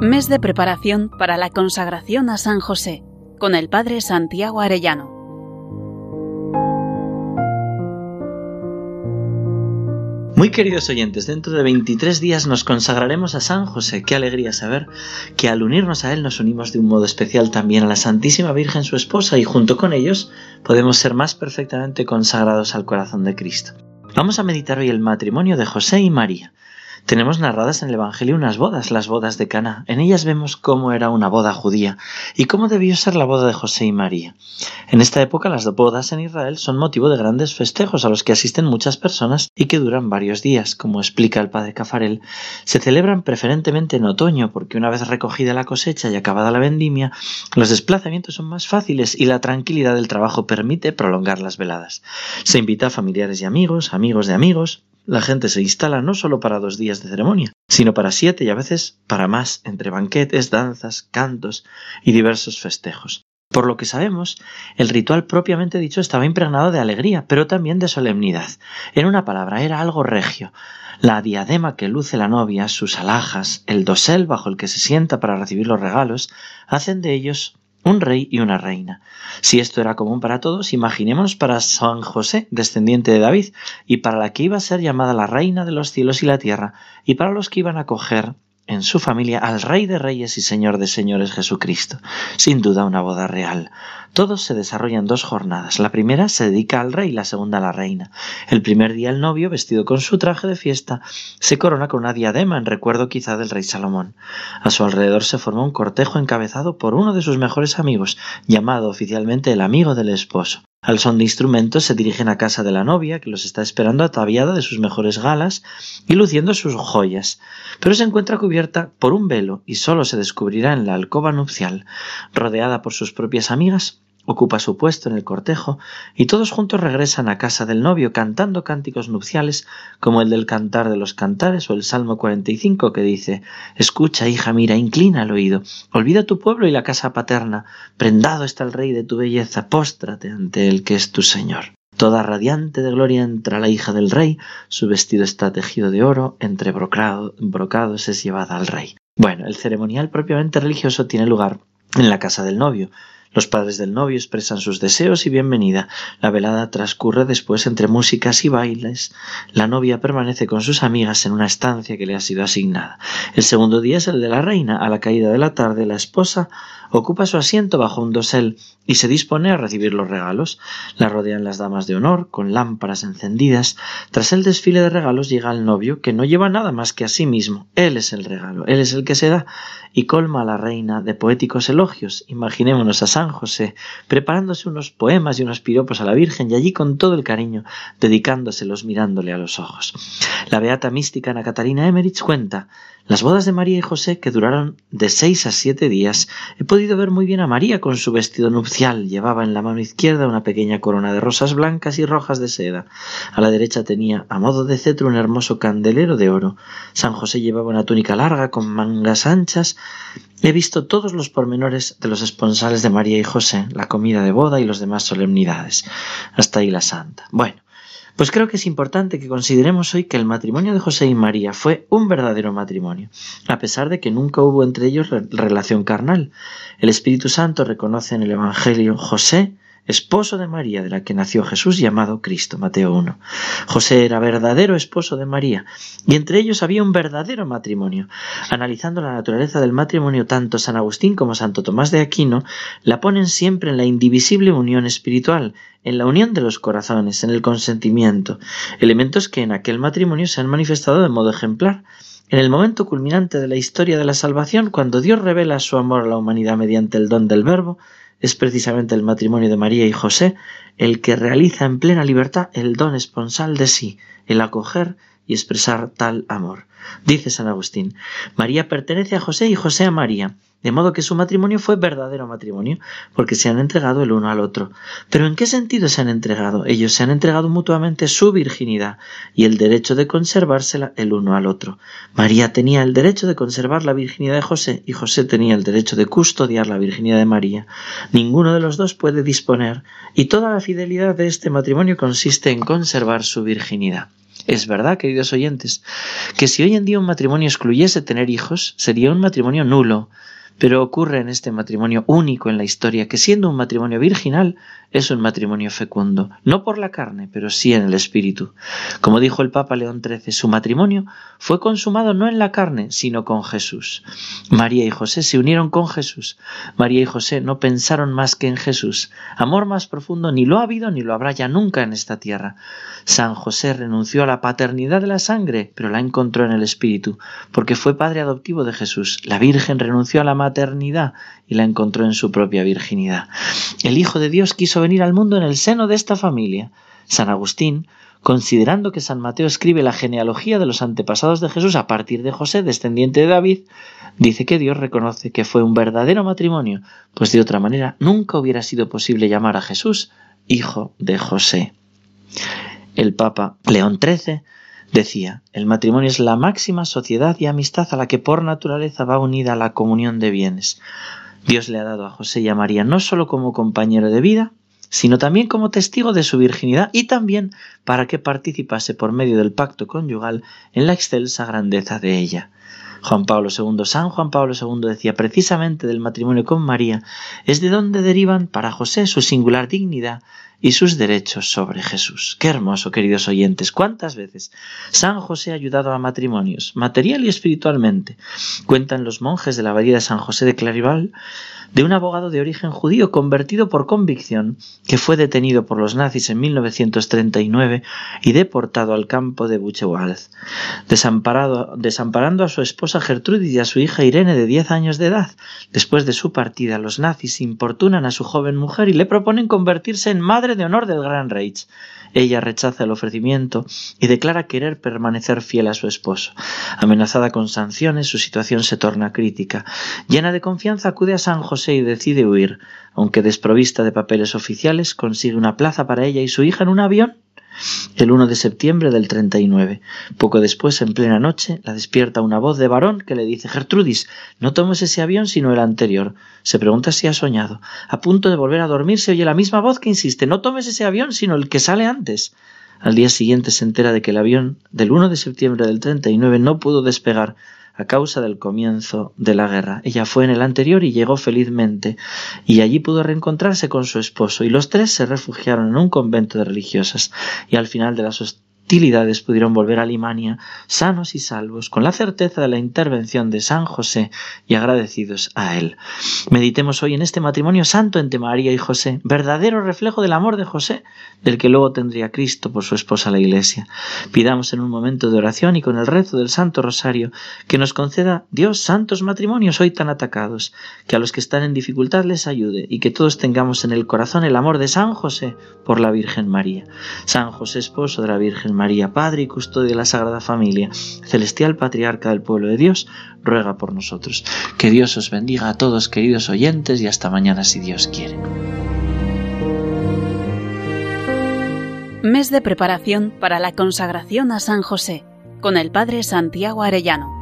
Mes de preparación para la consagración a San José con el Padre Santiago Arellano. Muy queridos oyentes, dentro de 23 días nos consagraremos a San José. Qué alegría saber que al unirnos a Él nos unimos de un modo especial también a la Santísima Virgen su esposa y junto con ellos podemos ser más perfectamente consagrados al corazón de Cristo. Vamos a meditar hoy el matrimonio de José y María. Tenemos narradas en el Evangelio unas bodas, las bodas de Cana. En ellas vemos cómo era una boda judía y cómo debió ser la boda de José y María. En esta época las bodas en Israel son motivo de grandes festejos a los que asisten muchas personas y que duran varios días, como explica el padre Cafarel. Se celebran preferentemente en otoño porque una vez recogida la cosecha y acabada la vendimia, los desplazamientos son más fáciles y la tranquilidad del trabajo permite prolongar las veladas. Se invita a familiares y amigos, amigos de amigos, la gente se instala no solo para dos días de ceremonia, sino para siete y a veces para más, entre banquetes, danzas, cantos y diversos festejos. Por lo que sabemos, el ritual propiamente dicho estaba impregnado de alegría, pero también de solemnidad. En una palabra, era algo regio. La diadema que luce la novia, sus alhajas, el dosel bajo el que se sienta para recibir los regalos, hacen de ellos un rey y una reina. Si esto era común para todos, imaginémonos para San José, descendiente de David, y para la que iba a ser llamada la reina de los cielos y la tierra, y para los que iban a coger en su familia al Rey de Reyes y Señor de Señores Jesucristo. Sin duda una boda real. Todos se desarrollan dos jornadas. La primera se dedica al rey, la segunda a la reina. El primer día el novio, vestido con su traje de fiesta, se corona con una diadema en recuerdo quizá del rey Salomón. A su alrededor se forma un cortejo encabezado por uno de sus mejores amigos, llamado oficialmente el amigo del esposo. Al son de instrumentos se dirigen a casa de la novia, que los está esperando ataviada de sus mejores galas y luciendo sus joyas, pero se encuentra cubierta por un velo y solo se descubrirá en la alcoba nupcial, rodeada por sus propias amigas, ocupa su puesto en el cortejo y todos juntos regresan a casa del novio cantando cánticos nupciales como el del cantar de los cantares o el Salmo 45 que dice Escucha, hija, mira, inclina el oído, olvida tu pueblo y la casa paterna, prendado está el rey de tu belleza, póstrate ante el que es tu Señor. Toda radiante de gloria entra la hija del rey, su vestido está tejido de oro, entre brocados es llevada al rey. Bueno, el ceremonial propiamente religioso tiene lugar en la casa del novio, los padres del novio expresan sus deseos y bienvenida. La velada transcurre después entre músicas y bailes. La novia permanece con sus amigas en una estancia que le ha sido asignada. El segundo día es el de la reina. A la caída de la tarde, la esposa ocupa su asiento bajo un dosel y se dispone a recibir los regalos. La rodean las damas de honor, con lámparas encendidas. Tras el desfile de regalos llega el novio, que no lleva nada más que a sí mismo. Él es el regalo, él es el que se da, y colma a la reina de poéticos elogios. Imaginémonos a San José preparándose unos poemas y unos piropos a la Virgen, y allí con todo el cariño, dedicándoselos mirándole a los ojos. La beata mística Ana Catarina Emmerich cuenta las bodas de María y José, que duraron de seis a siete días, he podido ver muy bien a María con su vestido nupcial. Llevaba en la mano izquierda una pequeña corona de rosas blancas y rojas de seda. A la derecha tenía, a modo de cetro, un hermoso candelero de oro. San José llevaba una túnica larga con mangas anchas. He visto todos los pormenores de los esponsales de María y José, la comida de boda y las demás solemnidades. Hasta ahí la santa. Bueno. Pues creo que es importante que consideremos hoy que el matrimonio de José y María fue un verdadero matrimonio, a pesar de que nunca hubo entre ellos relación carnal. El Espíritu Santo reconoce en el Evangelio José esposo de María, de la que nació Jesús llamado Cristo, Mateo 1. José era verdadero esposo de María, y entre ellos había un verdadero matrimonio. Analizando la naturaleza del matrimonio, tanto San Agustín como Santo Tomás de Aquino la ponen siempre en la indivisible unión espiritual, en la unión de los corazones, en el consentimiento, elementos que en aquel matrimonio se han manifestado de modo ejemplar. En el momento culminante de la historia de la salvación, cuando Dios revela su amor a la humanidad mediante el don del Verbo, es precisamente el matrimonio de María y José el que realiza en plena libertad el don esponsal de sí, el acoger y expresar tal amor. Dice San Agustín, María pertenece a José y José a María, de modo que su matrimonio fue verdadero matrimonio, porque se han entregado el uno al otro. Pero ¿en qué sentido se han entregado? Ellos se han entregado mutuamente su virginidad y el derecho de conservársela el uno al otro. María tenía el derecho de conservar la virginidad de José y José tenía el derecho de custodiar la virginidad de María. Ninguno de los dos puede disponer y toda la fidelidad de este matrimonio consiste en conservar su virginidad. Es verdad, queridos oyentes, que si hoy en día un matrimonio excluyese tener hijos, sería un matrimonio nulo, pero ocurre en este matrimonio único en la historia que siendo un matrimonio virginal es un matrimonio fecundo, no por la carne, pero sí en el espíritu. Como dijo el Papa León XIII, su matrimonio fue consumado no en la carne, sino con Jesús. María y José se unieron con Jesús. María y José no pensaron más que en Jesús. Amor más profundo ni lo ha habido ni lo habrá ya nunca en esta tierra. San José renunció a la paternidad de la sangre, pero la encontró en el espíritu, porque fue padre adoptivo de Jesús. La Virgen renunció a la maternidad y la encontró en su propia virginidad. El Hijo de Dios quiso venir al mundo en el seno de esta familia. San Agustín, considerando que San Mateo escribe la genealogía de los antepasados de Jesús a partir de José, descendiente de David, dice que Dios reconoce que fue un verdadero matrimonio, pues de otra manera nunca hubiera sido posible llamar a Jesús hijo de José. El Papa León XIII decía, el matrimonio es la máxima sociedad y amistad a la que por naturaleza va unida la comunión de bienes. Dios le ha dado a José y a María no solo como compañero de vida, sino también como testigo de su virginidad y también para que participase por medio del pacto conyugal en la excelsa grandeza de ella. Juan Pablo II, San Juan Pablo II decía precisamente del matrimonio con María, es de donde derivan para José su singular dignidad y sus derechos sobre Jesús. Qué hermoso, queridos oyentes. ¿Cuántas veces San José ha ayudado a matrimonios, material y espiritualmente? Cuentan los monjes de la abadía de San José de Clarival de un abogado de origen judío convertido por convicción que fue detenido por los nazis en 1939 y deportado al campo de Buchenwald, desamparando a su esposa Gertrudis y a su hija Irene de 10 años de edad. Después de su partida, los nazis importunan a su joven mujer y le proponen convertirse en madre de honor del Gran Reich. Ella rechaza el ofrecimiento y declara querer permanecer fiel a su esposo. Amenazada con sanciones, su situación se torna crítica. Llena de confianza, acude a San José y decide huir. Aunque desprovista de papeles oficiales, consigue una plaza para ella y su hija en un avión el 1 de septiembre del 39. Poco después, en plena noche, la despierta una voz de varón que le dice Gertrudis, no tomes ese avión sino el anterior. Se pregunta si ha soñado. A punto de volver a dormir se oye la misma voz que insiste, no tomes ese avión sino el que sale antes. Al día siguiente se entera de que el avión del 1 de septiembre del 39 no pudo despegar a causa del comienzo de la guerra. Ella fue en el anterior y llegó felizmente, y allí pudo reencontrarse con su esposo, y los tres se refugiaron en un convento de religiosas, y al final de las pudieron volver a Alemania sanos y salvos, con la certeza de la intervención de San José y agradecidos a él. Meditemos hoy en este matrimonio santo entre María y José, verdadero reflejo del amor de José, del que luego tendría Cristo por su esposa la Iglesia. Pidamos en un momento de oración y con el rezo del Santo Rosario que nos conceda Dios santos matrimonios hoy tan atacados, que a los que están en dificultad les ayude y que todos tengamos en el corazón el amor de San José por la Virgen María. San José, esposo de la Virgen María, Padre y custodio de la Sagrada Familia, celestial patriarca del pueblo de Dios, ruega por nosotros. Que Dios os bendiga a todos, queridos oyentes, y hasta mañana si Dios quiere. Mes de preparación para la consagración a San José, con el Padre Santiago Arellano.